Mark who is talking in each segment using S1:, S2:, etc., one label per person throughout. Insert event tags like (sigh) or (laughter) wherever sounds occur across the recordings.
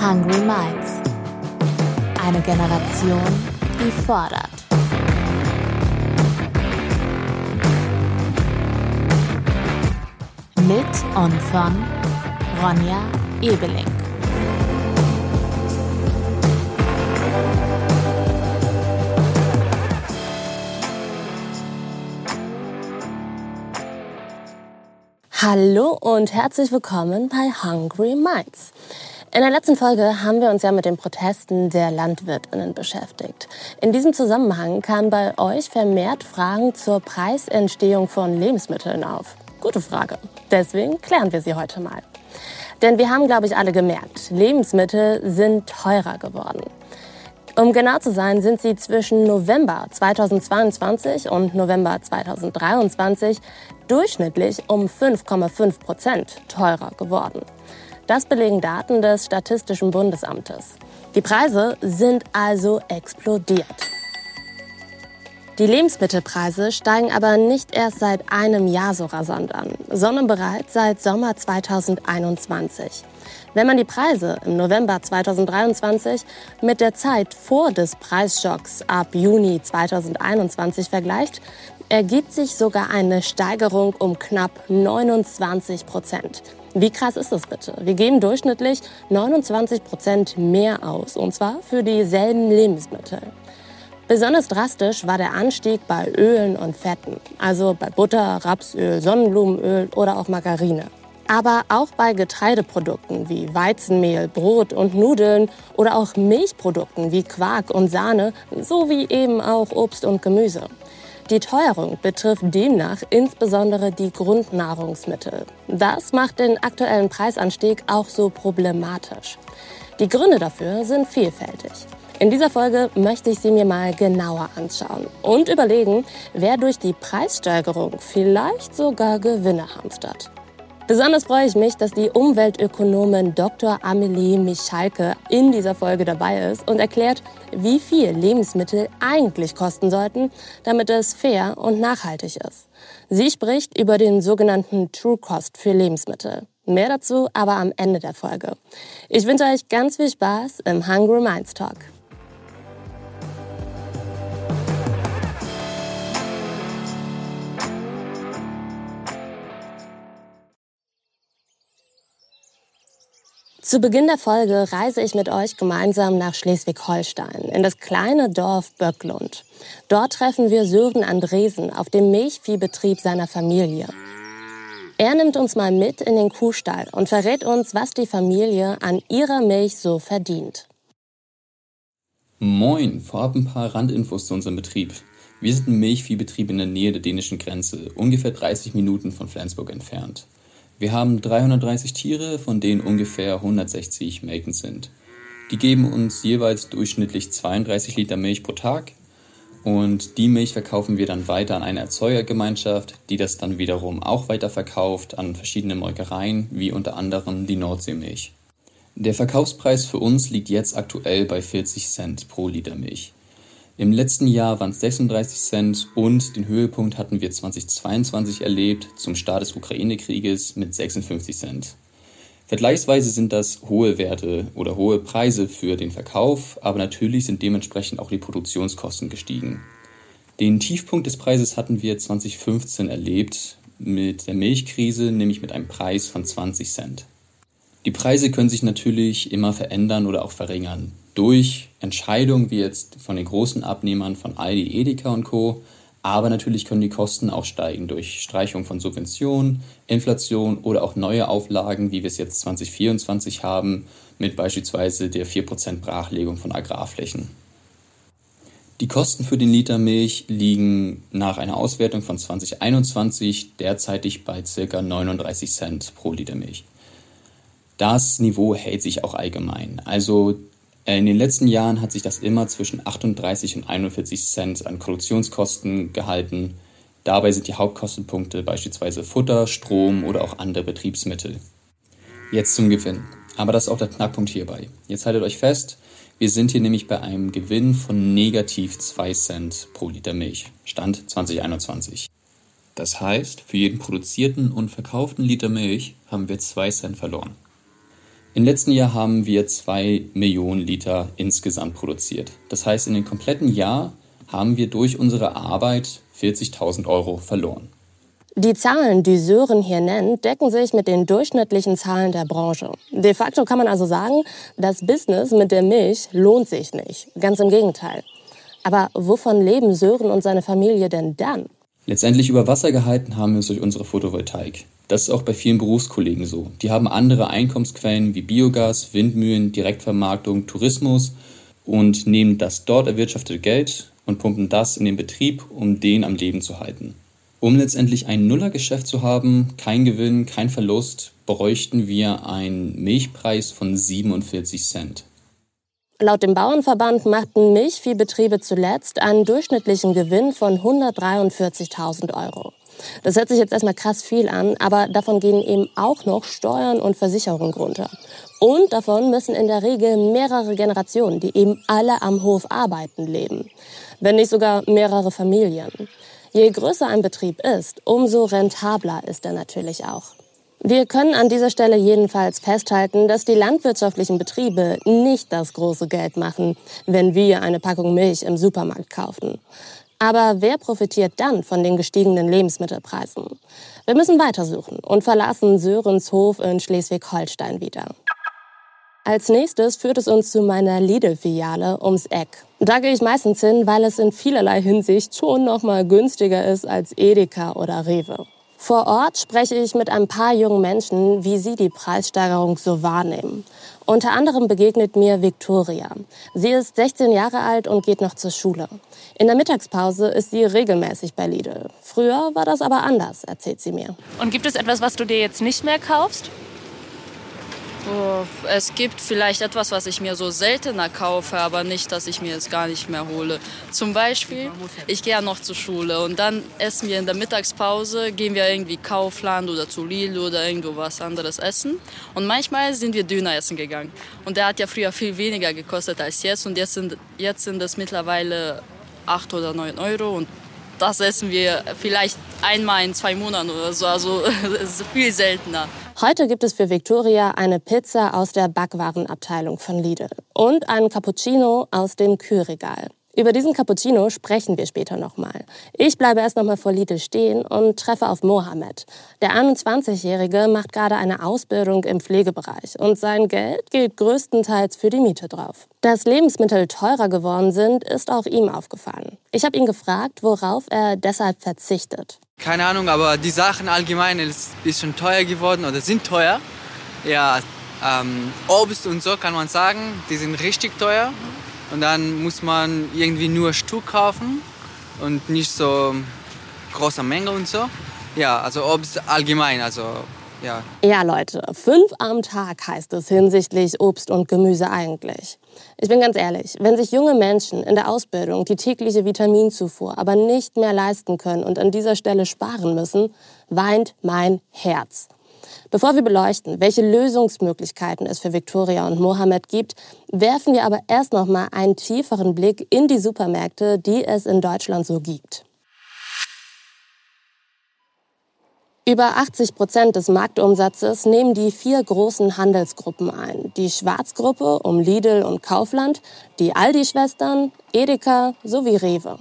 S1: Hungry Minds. Eine Generation, die fordert. Mit und von Ronja Ebeling.
S2: Hallo und herzlich willkommen bei Hungry Minds. In der letzten Folge haben wir uns ja mit den Protesten der Landwirtinnen beschäftigt. In diesem Zusammenhang kamen bei euch vermehrt Fragen zur Preisentstehung von Lebensmitteln auf. Gute Frage. Deswegen klären wir sie heute mal. Denn wir haben, glaube ich, alle gemerkt, Lebensmittel sind teurer geworden. Um genau zu sein, sind sie zwischen November 2022 und November 2023 durchschnittlich um 5,5 Prozent teurer geworden. Das belegen Daten des Statistischen Bundesamtes. Die Preise sind also explodiert. Die Lebensmittelpreise steigen aber nicht erst seit einem Jahr so rasant an, sondern bereits seit Sommer 2021. Wenn man die Preise im November 2023 mit der Zeit vor des Preisschocks ab Juni 2021 vergleicht, ergibt sich sogar eine Steigerung um knapp 29 Prozent. Wie krass ist das bitte? Wir geben durchschnittlich 29 Prozent mehr aus, und zwar für dieselben Lebensmittel. Besonders drastisch war der Anstieg bei Ölen und Fetten, also bei Butter, Rapsöl, Sonnenblumenöl oder auch Margarine. Aber auch bei Getreideprodukten wie Weizenmehl, Brot und Nudeln oder auch Milchprodukten wie Quark und Sahne sowie eben auch Obst und Gemüse. Die Teuerung betrifft demnach insbesondere die Grundnahrungsmittel. Das macht den aktuellen Preisanstieg auch so problematisch. Die Gründe dafür sind vielfältig. In dieser Folge möchte ich sie mir mal genauer anschauen und überlegen, wer durch die Preissteigerung vielleicht sogar Gewinne hamstert. Besonders freue ich mich, dass die Umweltökonomin Dr. Amelie Michalke in dieser Folge dabei ist und erklärt, wie viel Lebensmittel eigentlich kosten sollten, damit es fair und nachhaltig ist. Sie spricht über den sogenannten True Cost für Lebensmittel. Mehr dazu aber am Ende der Folge. Ich wünsche euch ganz viel Spaß im Hungry Minds Talk. Zu Beginn der Folge reise ich mit euch gemeinsam nach Schleswig-Holstein, in das kleine Dorf Böcklund. Dort treffen wir Sören Andresen auf dem Milchviehbetrieb seiner Familie. Er nimmt uns mal mit in den Kuhstall und verrät uns, was die Familie an ihrer Milch so verdient.
S3: Moin, vorab ein paar Randinfos zu unserem Betrieb. Wir sind ein Milchviehbetrieb in der Nähe der dänischen Grenze, ungefähr 30 Minuten von Flensburg entfernt. Wir haben 330 Tiere, von denen ungefähr 160 melkend sind. Die geben uns jeweils durchschnittlich 32 Liter Milch pro Tag und die Milch verkaufen wir dann weiter an eine Erzeugergemeinschaft, die das dann wiederum auch weiterverkauft an verschiedene Molkereien, wie unter anderem die Nordseemilch. Der Verkaufspreis für uns liegt jetzt aktuell bei 40 Cent pro Liter Milch. Im letzten Jahr waren es 36 Cent und den Höhepunkt hatten wir 2022 erlebt zum Start des Ukraine-Krieges mit 56 Cent. Vergleichsweise sind das hohe Werte oder hohe Preise für den Verkauf, aber natürlich sind dementsprechend auch die Produktionskosten gestiegen. Den Tiefpunkt des Preises hatten wir 2015 erlebt mit der Milchkrise, nämlich mit einem Preis von 20 Cent. Die Preise können sich natürlich immer verändern oder auch verringern durch Entscheidungen wie jetzt von den großen Abnehmern von Aldi, Edeka und Co. Aber natürlich können die Kosten auch steigen durch Streichung von Subventionen, Inflation oder auch neue Auflagen, wie wir es jetzt 2024 haben, mit beispielsweise der 4% Brachlegung von Agrarflächen. Die Kosten für den Liter Milch liegen nach einer Auswertung von 2021 derzeitig bei ca. 39 Cent pro Liter Milch. Das Niveau hält sich auch allgemein. Also in den letzten Jahren hat sich das immer zwischen 38 und 41 Cent an Produktionskosten gehalten. Dabei sind die Hauptkostenpunkte beispielsweise Futter, Strom oder auch andere Betriebsmittel. Jetzt zum Gewinn. Aber das ist auch der Knackpunkt hierbei. Jetzt haltet euch fest, wir sind hier nämlich bei einem Gewinn von negativ 2 Cent pro Liter Milch. Stand 2021. Das heißt, für jeden produzierten und verkauften Liter Milch haben wir 2 Cent verloren. Im letzten Jahr haben wir zwei Millionen Liter insgesamt produziert. Das heißt, in dem kompletten Jahr haben wir durch unsere Arbeit 40.000 Euro verloren.
S2: Die Zahlen, die Sören hier nennt, decken sich mit den durchschnittlichen Zahlen der Branche. De facto kann man also sagen, das Business mit der Milch lohnt sich nicht. Ganz im Gegenteil. Aber wovon leben Sören und seine Familie denn dann?
S3: Letztendlich über Wasser gehalten haben wir es durch unsere Photovoltaik. Das ist auch bei vielen Berufskollegen so. Die haben andere Einkommensquellen wie Biogas, Windmühlen, Direktvermarktung, Tourismus und nehmen das dort erwirtschaftete Geld und pumpen das in den Betrieb, um den am Leben zu halten. Um letztendlich ein Nullergeschäft zu haben, kein Gewinn, kein Verlust, bräuchten wir einen Milchpreis von 47 Cent.
S2: Laut dem Bauernverband machten Milchviehbetriebe zuletzt einen durchschnittlichen Gewinn von 143.000 Euro. Das hört sich jetzt erstmal krass viel an, aber davon gehen eben auch noch Steuern und Versicherungen runter. Und davon müssen in der Regel mehrere Generationen, die eben alle am Hof arbeiten, leben. Wenn nicht sogar mehrere Familien. Je größer ein Betrieb ist, umso rentabler ist er natürlich auch. Wir können an dieser Stelle jedenfalls festhalten, dass die landwirtschaftlichen Betriebe nicht das große Geld machen, wenn wir eine Packung Milch im Supermarkt kaufen. Aber wer profitiert dann von den gestiegenen Lebensmittelpreisen? Wir müssen weitersuchen und verlassen Sörens Hof in Schleswig-Holstein wieder. Als nächstes führt es uns zu meiner Lidl-Filiale ums Eck. Da gehe ich meistens hin, weil es in vielerlei Hinsicht schon noch mal günstiger ist als Edeka oder Rewe. Vor Ort spreche ich mit ein paar jungen Menschen, wie sie die Preissteigerung so wahrnehmen. Unter anderem begegnet mir Victoria. Sie ist 16 Jahre alt und geht noch zur Schule. In der Mittagspause ist sie regelmäßig bei Lidl. Früher war das aber anders, erzählt sie mir.
S4: Und gibt es etwas, was du dir jetzt nicht mehr kaufst?
S5: Oh, es gibt vielleicht etwas, was ich mir so seltener kaufe, aber nicht, dass ich mir es gar nicht mehr hole. Zum Beispiel, ich gehe ja noch zur Schule und dann essen wir in der Mittagspause, gehen wir irgendwie Kaufland oder zu Lidl oder irgendwo was anderes essen. Und manchmal sind wir Döner essen gegangen. Und der hat ja früher viel weniger gekostet als jetzt und jetzt sind, jetzt sind es mittlerweile 8 oder 9 Euro und das essen wir vielleicht einmal in zwei Monaten oder so. Also (laughs) ist viel seltener.
S2: Heute gibt es für Victoria eine Pizza aus der Backwarenabteilung von Lidl und einen Cappuccino aus dem Kühlregal. Über diesen Cappuccino sprechen wir später nochmal. Ich bleibe erst nochmal vor Lidl stehen und treffe auf Mohammed. Der 21-Jährige macht gerade eine Ausbildung im Pflegebereich und sein Geld geht größtenteils für die Miete drauf. Dass Lebensmittel teurer geworden sind, ist auch ihm aufgefallen. Ich habe ihn gefragt, worauf er deshalb verzichtet.
S6: Keine Ahnung, aber die Sachen allgemein ist bisschen teuer geworden oder sind teuer. Ja, ähm, Obst und so kann man sagen, die sind richtig teuer. Und dann muss man irgendwie nur Stück kaufen und nicht so große Menge und so. Ja, also Obst allgemein, also ja.
S2: Ja, Leute, fünf am Tag heißt es hinsichtlich Obst und Gemüse eigentlich. Ich bin ganz ehrlich, wenn sich junge Menschen in der Ausbildung die tägliche Vitaminzufuhr aber nicht mehr leisten können und an dieser Stelle sparen müssen, weint mein Herz. Bevor wir beleuchten, welche Lösungsmöglichkeiten es für Victoria und Mohammed gibt, werfen wir aber erst noch mal einen tieferen Blick in die Supermärkte, die es in Deutschland so gibt. Über 80 Prozent des Marktumsatzes nehmen die vier großen Handelsgruppen ein. Die Schwarzgruppe um Lidl und Kaufland, die Aldi-Schwestern, Edeka sowie Rewe.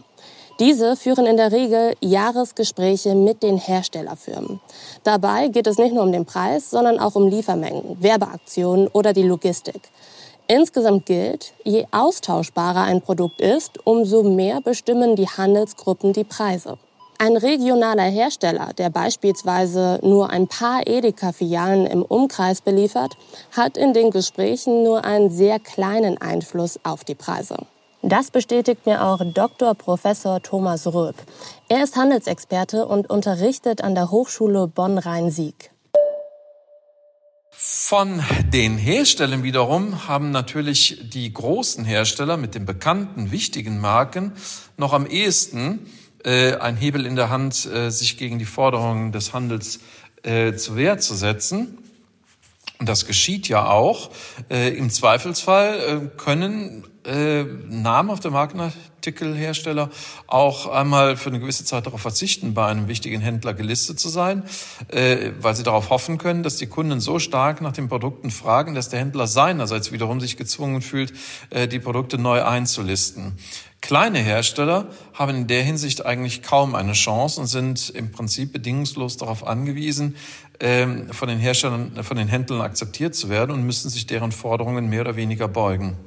S2: Diese führen in der Regel Jahresgespräche mit den Herstellerfirmen. Dabei geht es nicht nur um den Preis, sondern auch um Liefermengen, Werbeaktionen oder die Logistik. Insgesamt gilt, je austauschbarer ein Produkt ist, umso mehr bestimmen die Handelsgruppen die Preise. Ein regionaler Hersteller, der beispielsweise nur ein paar Edeka-Filialen im Umkreis beliefert, hat in den Gesprächen nur einen sehr kleinen Einfluss auf die Preise. Das bestätigt mir auch Dr. Professor Thomas Röb. Er ist Handelsexperte und unterrichtet an der Hochschule Bonn-Rhein-Sieg.
S7: Von den Herstellern wiederum haben natürlich die großen Hersteller mit den bekannten, wichtigen Marken noch am ehesten äh, ein Hebel in der Hand, äh, sich gegen die Forderungen des Handels äh, zur Wehr zu setzen. Und das geschieht ja auch. Äh, Im Zweifelsfall äh, können äh, Namen auf der Markenartikel Artikelhersteller auch einmal für eine gewisse Zeit darauf verzichten, bei einem wichtigen Händler gelistet zu sein, äh, weil sie darauf hoffen können, dass die Kunden so stark nach den Produkten fragen, dass der Händler seinerseits wiederum sich gezwungen fühlt, äh, die Produkte neu einzulisten. Kleine Hersteller haben in der Hinsicht eigentlich kaum eine Chance und sind im Prinzip bedingungslos darauf angewiesen, ähm, von den Herstellern, von den Händlern akzeptiert zu werden und müssen sich deren Forderungen mehr oder weniger beugen.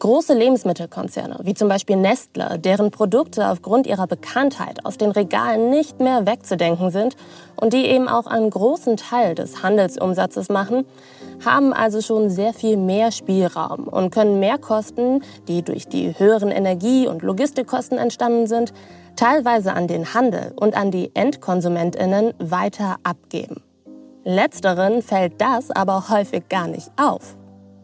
S2: Große Lebensmittelkonzerne, wie zum Beispiel Nestle, deren Produkte aufgrund ihrer Bekanntheit aus den Regalen nicht mehr wegzudenken sind und die eben auch einen großen Teil des Handelsumsatzes machen, haben also schon sehr viel mehr Spielraum und können Mehrkosten, die durch die höheren Energie- und Logistikkosten entstanden sind, teilweise an den Handel und an die Endkonsumentinnen weiter abgeben. Letzteren fällt das aber häufig gar nicht auf.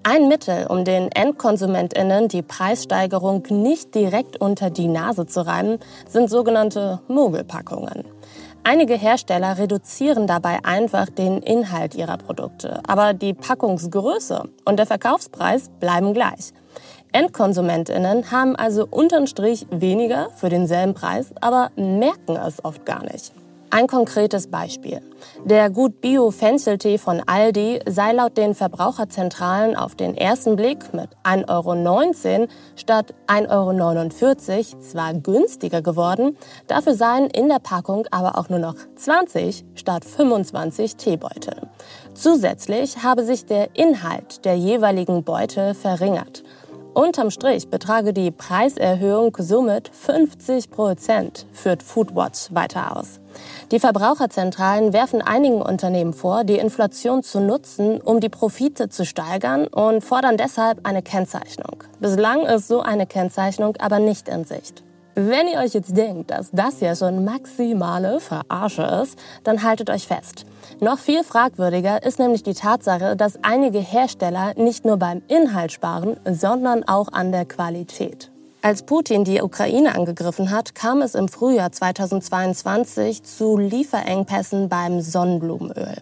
S2: Ein Mittel, um den Endkonsumentinnen die Preissteigerung nicht direkt unter die Nase zu reimen, sind sogenannte Mogelpackungen. Einige Hersteller reduzieren dabei einfach den Inhalt ihrer Produkte, aber die Packungsgröße und der Verkaufspreis bleiben gleich. Endkonsumentinnen haben also unterm Strich weniger für denselben Preis, aber merken es oft gar nicht. Ein konkretes Beispiel. Der Gut Bio Fencheltee von Aldi sei laut den Verbraucherzentralen auf den ersten Blick mit 1,19 Euro statt 1,49 Euro zwar günstiger geworden, dafür seien in der Packung aber auch nur noch 20 statt 25 Teebeutel. Zusätzlich habe sich der Inhalt der jeweiligen Beutel verringert. Unterm Strich betrage die Preiserhöhung somit 50 Prozent, führt Foodwatch weiter aus. Die Verbraucherzentralen werfen einigen Unternehmen vor, die Inflation zu nutzen, um die Profite zu steigern und fordern deshalb eine Kennzeichnung. Bislang ist so eine Kennzeichnung aber nicht in Sicht. Wenn ihr euch jetzt denkt, dass das ja schon maximale Verarsche ist, dann haltet euch fest. Noch viel fragwürdiger ist nämlich die Tatsache, dass einige Hersteller nicht nur beim Inhalt sparen, sondern auch an der Qualität. Als Putin die Ukraine angegriffen hat, kam es im Frühjahr 2022 zu Lieferengpässen beim Sonnenblumenöl.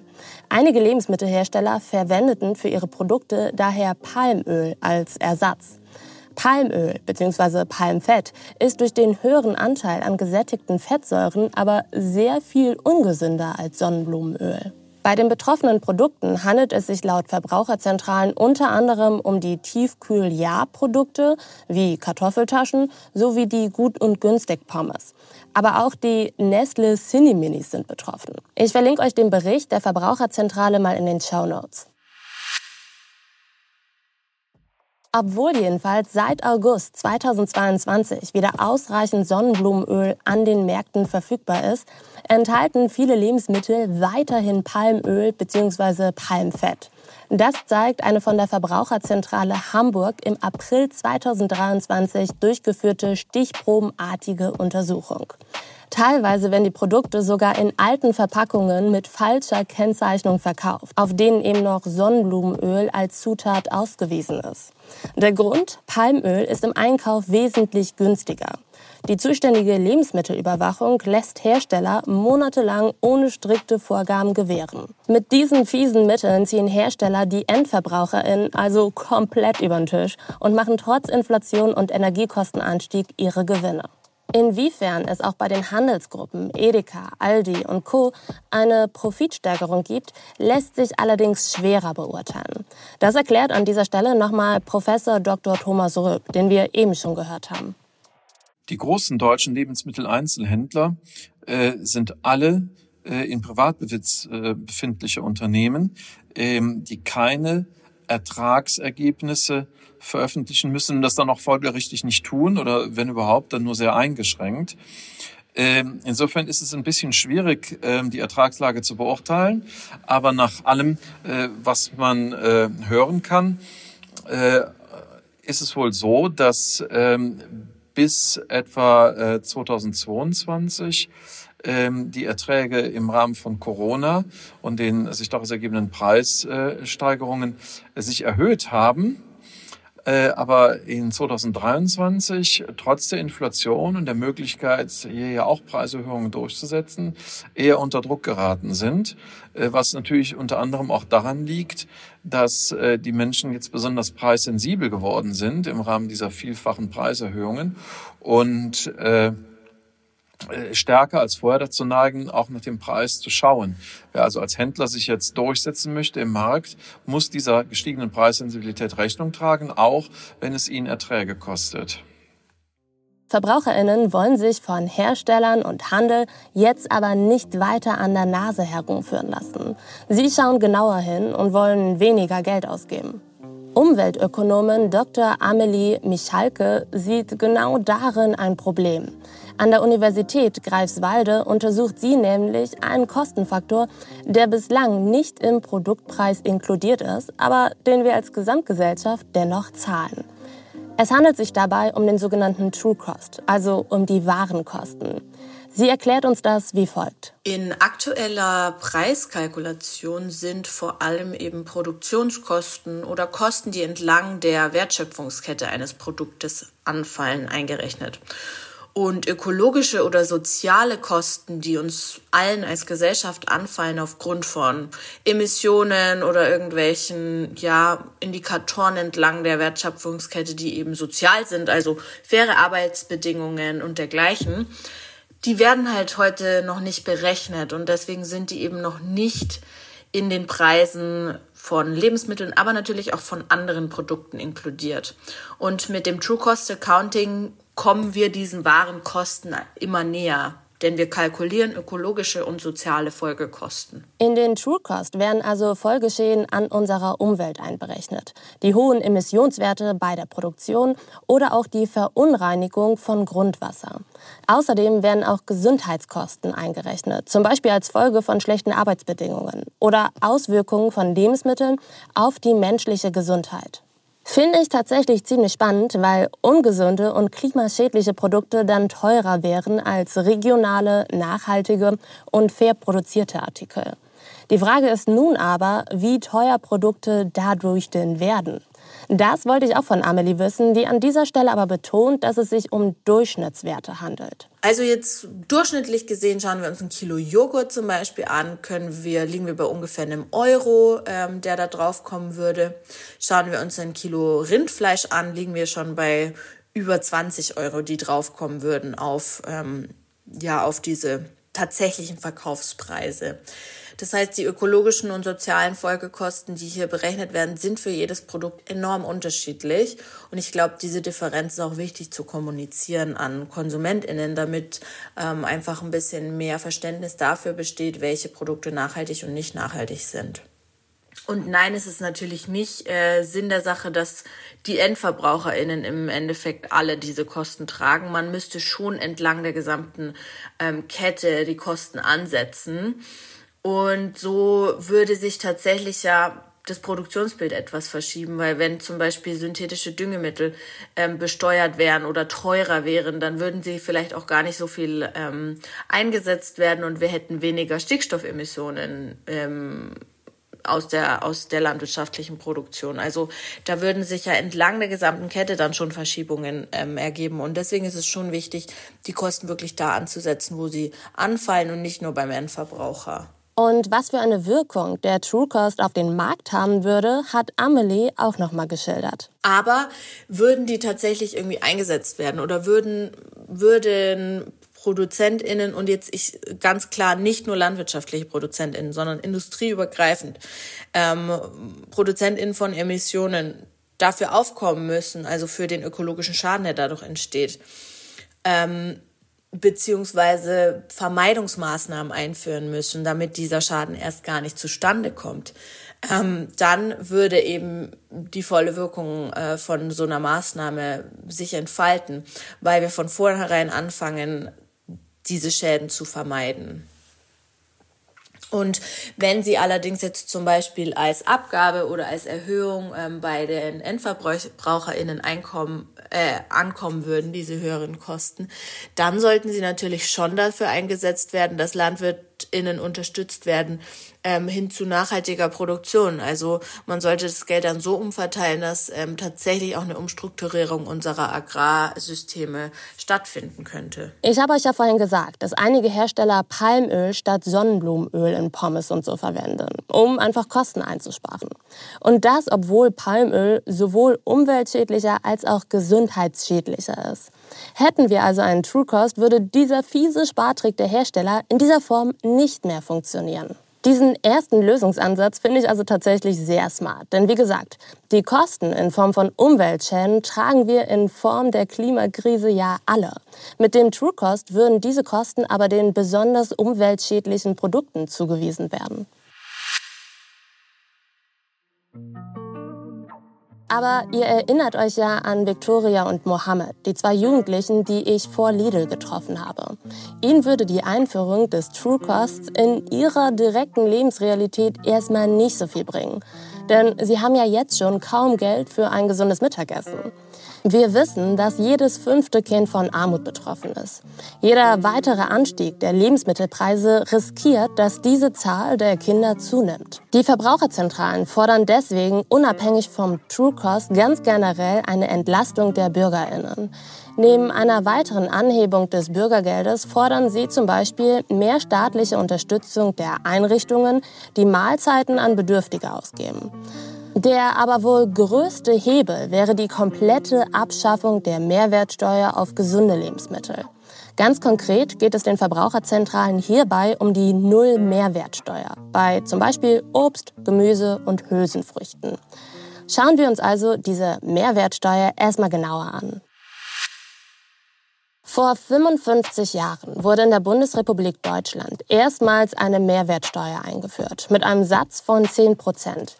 S2: Einige Lebensmittelhersteller verwendeten für ihre Produkte daher Palmöl als Ersatz. Palmöl bzw. Palmfett ist durch den höheren Anteil an gesättigten Fettsäuren aber sehr viel ungesünder als Sonnenblumenöl. Bei den betroffenen Produkten handelt es sich laut Verbraucherzentralen unter anderem um die Tiefkühl-Ja-Produkte wie Kartoffeltaschen sowie die Gut- und Günstig-Pommes. Aber auch die Nestle Cineminis sind betroffen. Ich verlinke euch den Bericht der Verbraucherzentrale mal in den Show Notes. Obwohl jedenfalls seit August 2022 wieder ausreichend Sonnenblumenöl an den Märkten verfügbar ist, enthalten viele Lebensmittel weiterhin Palmöl bzw. Palmfett. Das zeigt eine von der Verbraucherzentrale Hamburg im April 2023 durchgeführte stichprobenartige Untersuchung. Teilweise werden die Produkte sogar in alten Verpackungen mit falscher Kennzeichnung verkauft, auf denen eben noch Sonnenblumenöl als Zutat ausgewiesen ist. Der Grund? Palmöl ist im Einkauf wesentlich günstiger. Die zuständige Lebensmittelüberwachung lässt Hersteller monatelang ohne strikte Vorgaben gewähren. Mit diesen fiesen Mitteln ziehen Hersteller die EndverbraucherInnen also komplett über den Tisch und machen trotz Inflation und Energiekostenanstieg ihre Gewinne. Inwiefern es auch bei den Handelsgruppen Edeka, Aldi und Co. eine Profitsteigerung gibt, lässt sich allerdings schwerer beurteilen. Das erklärt an dieser Stelle nochmal Professor Dr. Thomas Röb, den wir eben schon gehört haben.
S7: Die großen deutschen Lebensmitteleinzelhändler äh, sind alle äh, in Privatbesitz äh, befindliche Unternehmen, ähm, die keine Ertragsergebnisse veröffentlichen müssen, das dann auch folgerichtig nicht tun oder wenn überhaupt, dann nur sehr eingeschränkt. Ähm, insofern ist es ein bisschen schwierig, ähm, die Ertragslage zu beurteilen. Aber nach allem, äh, was man äh, hören kann, äh, ist es wohl so, dass ähm, bis etwa 2022 die Erträge im Rahmen von Corona und den sich daraus ergebenden Preissteigerungen sich erhöht haben. Äh, aber in 2023 trotz der Inflation und der Möglichkeit, hier ja auch Preiserhöhungen durchzusetzen, eher unter Druck geraten sind, äh, was natürlich unter anderem auch daran liegt, dass äh, die Menschen jetzt besonders preissensibel geworden sind im Rahmen dieser vielfachen Preiserhöhungen. Und äh, äh, stärker als vorher dazu neigen, auch nach dem Preis zu schauen. Wer also als Händler sich jetzt durchsetzen möchte im Markt, muss dieser gestiegenen Preissensibilität Rechnung tragen, auch wenn es ihn Erträge kostet.
S2: Verbraucherinnen wollen sich von Herstellern und Handel jetzt aber nicht weiter an der Nase herumführen lassen. Sie schauen genauer hin und wollen weniger Geld ausgeben. Umweltökonomin Dr. Amelie Michalke sieht genau darin ein Problem. An der Universität Greifswalde untersucht sie nämlich einen Kostenfaktor, der bislang nicht im Produktpreis inkludiert ist, aber den wir als Gesamtgesellschaft dennoch zahlen. Es handelt sich dabei um den sogenannten True Cost, also um die Warenkosten. Sie erklärt uns das wie folgt.
S8: In aktueller Preiskalkulation sind vor allem eben Produktionskosten oder Kosten, die entlang der Wertschöpfungskette eines Produktes anfallen, eingerechnet. Und ökologische oder soziale Kosten, die uns allen als Gesellschaft anfallen aufgrund von Emissionen oder irgendwelchen ja, Indikatoren entlang der Wertschöpfungskette, die eben sozial sind, also faire Arbeitsbedingungen und dergleichen, die werden halt heute noch nicht berechnet und deswegen sind die eben noch nicht in den Preisen von Lebensmitteln, aber natürlich auch von anderen Produkten inkludiert. Und mit dem True Cost Accounting kommen wir diesen wahren Kosten immer näher. Denn wir kalkulieren ökologische und soziale Folgekosten.
S2: In den True Cost werden also Folgeschäden an unserer Umwelt einberechnet. Die hohen Emissionswerte bei der Produktion oder auch die Verunreinigung von Grundwasser. Außerdem werden auch Gesundheitskosten eingerechnet, zum Beispiel als Folge von schlechten Arbeitsbedingungen oder Auswirkungen von Lebensmitteln auf die menschliche Gesundheit. Finde ich tatsächlich ziemlich spannend, weil ungesunde und klimaschädliche Produkte dann teurer wären als regionale, nachhaltige und fair produzierte Artikel. Die Frage ist nun aber, wie teuer Produkte dadurch denn werden. Das wollte ich auch von Amelie wissen, die an dieser Stelle aber betont, dass es sich um Durchschnittswerte handelt.
S8: Also jetzt durchschnittlich gesehen schauen wir uns ein Kilo Joghurt zum Beispiel an, können wir, liegen wir bei ungefähr einem Euro, ähm, der da drauf kommen würde. Schauen wir uns ein Kilo Rindfleisch an, liegen wir schon bei über 20 Euro, die draufkommen würden auf, ähm, ja, auf diese tatsächlichen Verkaufspreise. Das heißt, die ökologischen und sozialen Folgekosten, die hier berechnet werden, sind für jedes Produkt enorm unterschiedlich. Und ich glaube, diese Differenz ist auch wichtig zu kommunizieren an KonsumentInnen, damit ähm, einfach ein bisschen mehr Verständnis dafür besteht, welche Produkte nachhaltig und nicht nachhaltig sind. Und nein, es ist natürlich nicht äh, Sinn der Sache, dass die EndverbraucherInnen im Endeffekt alle diese Kosten tragen. Man müsste schon entlang der gesamten ähm, Kette die Kosten ansetzen. Und so würde sich tatsächlich ja das Produktionsbild etwas verschieben, weil wenn zum Beispiel synthetische Düngemittel ähm, besteuert wären oder teurer wären, dann würden sie vielleicht auch gar nicht so viel ähm, eingesetzt werden und wir hätten weniger Stickstoffemissionen ähm, aus der, aus der landwirtschaftlichen Produktion. Also da würden sich ja entlang der gesamten Kette dann schon Verschiebungen ähm, ergeben. Und deswegen ist es schon wichtig, die Kosten wirklich da anzusetzen, wo sie anfallen und nicht nur beim Endverbraucher.
S2: Und was für eine Wirkung der True Cost auf den Markt haben würde, hat Amelie auch nochmal geschildert.
S8: Aber würden die tatsächlich irgendwie eingesetzt werden oder würden, würden ProduzentInnen und jetzt ich ganz klar nicht nur landwirtschaftliche ProduzentInnen, sondern industrieübergreifend, ähm, ProduzentInnen von Emissionen dafür aufkommen müssen, also für den ökologischen Schaden, der dadurch entsteht. Ähm, beziehungsweise Vermeidungsmaßnahmen einführen müssen, damit dieser Schaden erst gar nicht zustande kommt, ähm, dann würde eben die volle Wirkung äh, von so einer Maßnahme sich entfalten, weil wir von vornherein anfangen, diese Schäden zu vermeiden. Und wenn sie allerdings jetzt zum Beispiel als Abgabe oder als Erhöhung ähm, bei den EndverbraucherInnen einkommen, äh, ankommen würden, diese höheren Kosten, dann sollten sie natürlich schon dafür eingesetzt werden, dass Landwirt LandwirtInnen unterstützt werden, ähm, hin zu nachhaltiger Produktion. Also man sollte das Geld dann so umverteilen, dass ähm, tatsächlich auch eine Umstrukturierung unserer Agrarsysteme stattfinden könnte.
S2: Ich habe euch ja vorhin gesagt, dass einige Hersteller Palmöl statt Sonnenblumenöl in Pommes und so verwenden, um einfach Kosten einzusparen. Und das, obwohl Palmöl sowohl umweltschädlicher als auch gesundheitsschädlicher ist. Hätten wir also einen True Cost, würde dieser fiese Spartrick der Hersteller in dieser Form nicht mehr funktionieren. Diesen ersten Lösungsansatz finde ich also tatsächlich sehr smart. Denn wie gesagt, die Kosten in Form von Umweltschäden tragen wir in Form der Klimakrise ja alle. Mit dem True Cost würden diese Kosten aber den besonders umweltschädlichen Produkten zugewiesen werden. Aber ihr erinnert euch ja an Victoria und Mohammed, die zwei Jugendlichen, die ich vor Lidl getroffen habe. Ihnen würde die Einführung des True Costs in ihrer direkten Lebensrealität erstmal nicht so viel bringen. Denn sie haben ja jetzt schon kaum Geld für ein gesundes Mittagessen. Wir wissen, dass jedes fünfte Kind von Armut betroffen ist. Jeder weitere Anstieg der Lebensmittelpreise riskiert, dass diese Zahl der Kinder zunimmt. Die Verbraucherzentralen fordern deswegen unabhängig vom True Cost ganz generell eine Entlastung der Bürgerinnen. Neben einer weiteren Anhebung des Bürgergeldes fordern sie zum Beispiel mehr staatliche Unterstützung der Einrichtungen, die Mahlzeiten an Bedürftige ausgeben. Der aber wohl größte Hebel wäre die komplette Abschaffung der Mehrwertsteuer auf gesunde Lebensmittel. Ganz konkret geht es den Verbraucherzentralen hierbei um die Null-Mehrwertsteuer bei zum Beispiel Obst, Gemüse und Hülsenfrüchten. Schauen wir uns also diese Mehrwertsteuer erstmal genauer an. Vor 55 Jahren wurde in der Bundesrepublik Deutschland erstmals eine Mehrwertsteuer eingeführt mit einem Satz von 10 Prozent.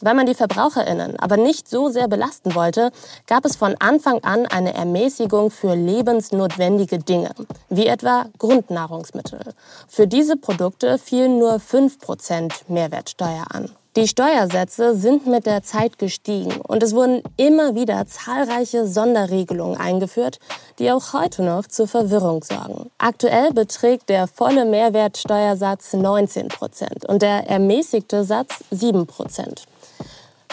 S2: Weil man die Verbraucherinnen aber nicht so sehr belasten wollte, gab es von Anfang an eine Ermäßigung für lebensnotwendige Dinge, wie etwa Grundnahrungsmittel. Für diese Produkte fielen nur 5% Mehrwertsteuer an. Die Steuersätze sind mit der Zeit gestiegen und es wurden immer wieder zahlreiche Sonderregelungen eingeführt, die auch heute noch zur Verwirrung sorgen. Aktuell beträgt der volle Mehrwertsteuersatz 19 Prozent und der ermäßigte Satz 7 Prozent.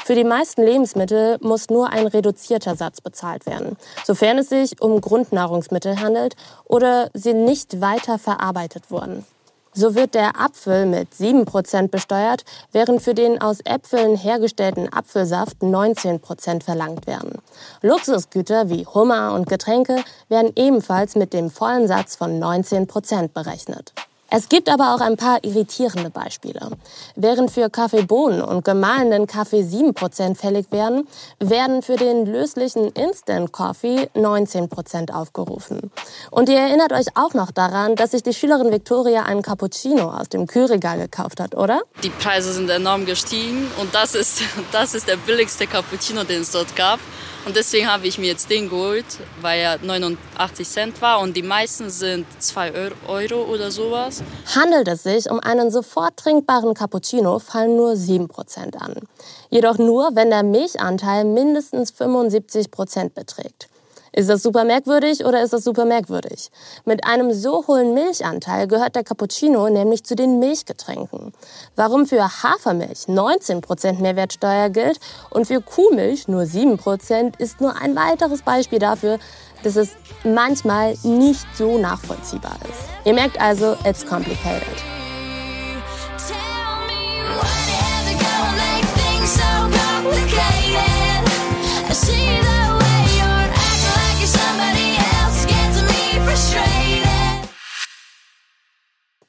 S2: Für die meisten Lebensmittel muss nur ein reduzierter Satz bezahlt werden, sofern es sich um Grundnahrungsmittel handelt oder sie nicht weiter verarbeitet wurden. So wird der Apfel mit 7% besteuert, während für den aus Äpfeln hergestellten Apfelsaft 19% verlangt werden. Luxusgüter wie Hummer und Getränke werden ebenfalls mit dem vollen Satz von 19% berechnet. Es gibt aber auch ein paar irritierende Beispiele. Während für Kaffeebohnen und gemahlenen Kaffee 7% fällig werden, werden für den löslichen Instant Coffee 19% aufgerufen. Und ihr erinnert euch auch noch daran, dass sich die Schülerin Victoria einen Cappuccino aus dem Kühlregal gekauft hat, oder?
S5: Die Preise sind enorm gestiegen und das ist, (laughs) das ist der billigste Cappuccino, den es dort gab. Und deswegen habe ich mir jetzt den geholt, weil er 89 Cent war und die meisten sind 2 Euro oder sowas.
S2: Handelt es sich um einen sofort trinkbaren Cappuccino, fallen nur 7% an. Jedoch nur, wenn der Milchanteil mindestens 75% beträgt. Ist das super merkwürdig oder ist das super merkwürdig? Mit einem so hohen Milchanteil gehört der Cappuccino nämlich zu den Milchgetränken. Warum für Hafermilch 19% Mehrwertsteuer gilt und für Kuhmilch nur 7% ist nur ein weiteres Beispiel dafür, dass es manchmal nicht so nachvollziehbar ist. Ihr merkt also, it's complicated.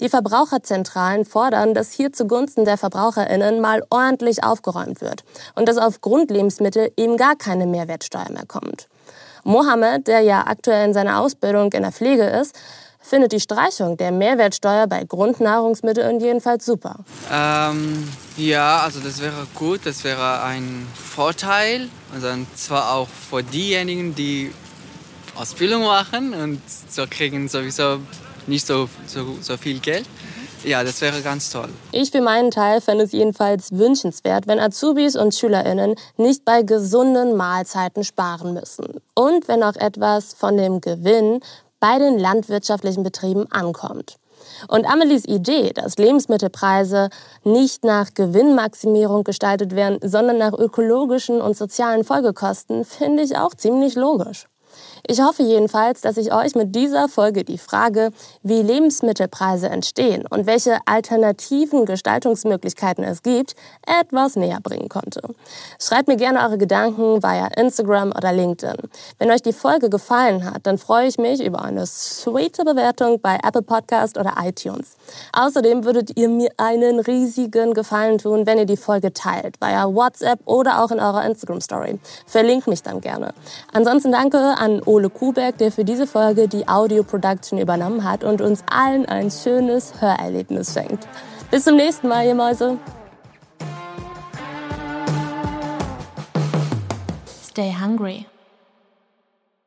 S2: Die Verbraucherzentralen fordern, dass hier zugunsten der Verbraucherinnen mal ordentlich aufgeräumt wird und dass auf Grundlebensmittel eben gar keine Mehrwertsteuer mehr kommt. Mohammed, der ja aktuell in seiner Ausbildung in der Pflege ist, findet die Streichung der Mehrwertsteuer bei Grundnahrungsmitteln jedenfalls super.
S6: Ähm, ja, also das wäre gut, das wäre ein Vorteil. Und dann zwar auch für diejenigen, die Ausbildung machen und so kriegen sowieso nicht so, so, so viel Geld. Ja, das wäre ganz toll.
S2: Ich für meinen Teil fände es jedenfalls wünschenswert, wenn Azubis und SchülerInnen nicht bei gesunden Mahlzeiten sparen müssen. Und wenn auch etwas von dem Gewinn bei den landwirtschaftlichen Betrieben ankommt. Und Amelies Idee, dass Lebensmittelpreise nicht nach Gewinnmaximierung gestaltet werden, sondern nach ökologischen und sozialen Folgekosten, finde ich auch ziemlich logisch. Ich hoffe jedenfalls, dass ich euch mit dieser Folge die Frage, wie Lebensmittelpreise entstehen und welche alternativen Gestaltungsmöglichkeiten es gibt, etwas näher bringen konnte. Schreibt mir gerne eure Gedanken via Instagram oder LinkedIn. Wenn euch die Folge gefallen hat, dann freue ich mich über eine sweete Bewertung bei Apple Podcast oder iTunes. Außerdem würdet ihr mir einen riesigen Gefallen tun, wenn ihr die Folge teilt, via WhatsApp oder auch in eurer Instagram Story. Verlinkt mich dann gerne. Ansonsten danke an Ole Kuberg, der für diese Folge die Audio Production übernommen hat und uns allen ein schönes Hörerlebnis schenkt. Bis zum nächsten Mal, ihr Mäuse.
S1: Stay hungry.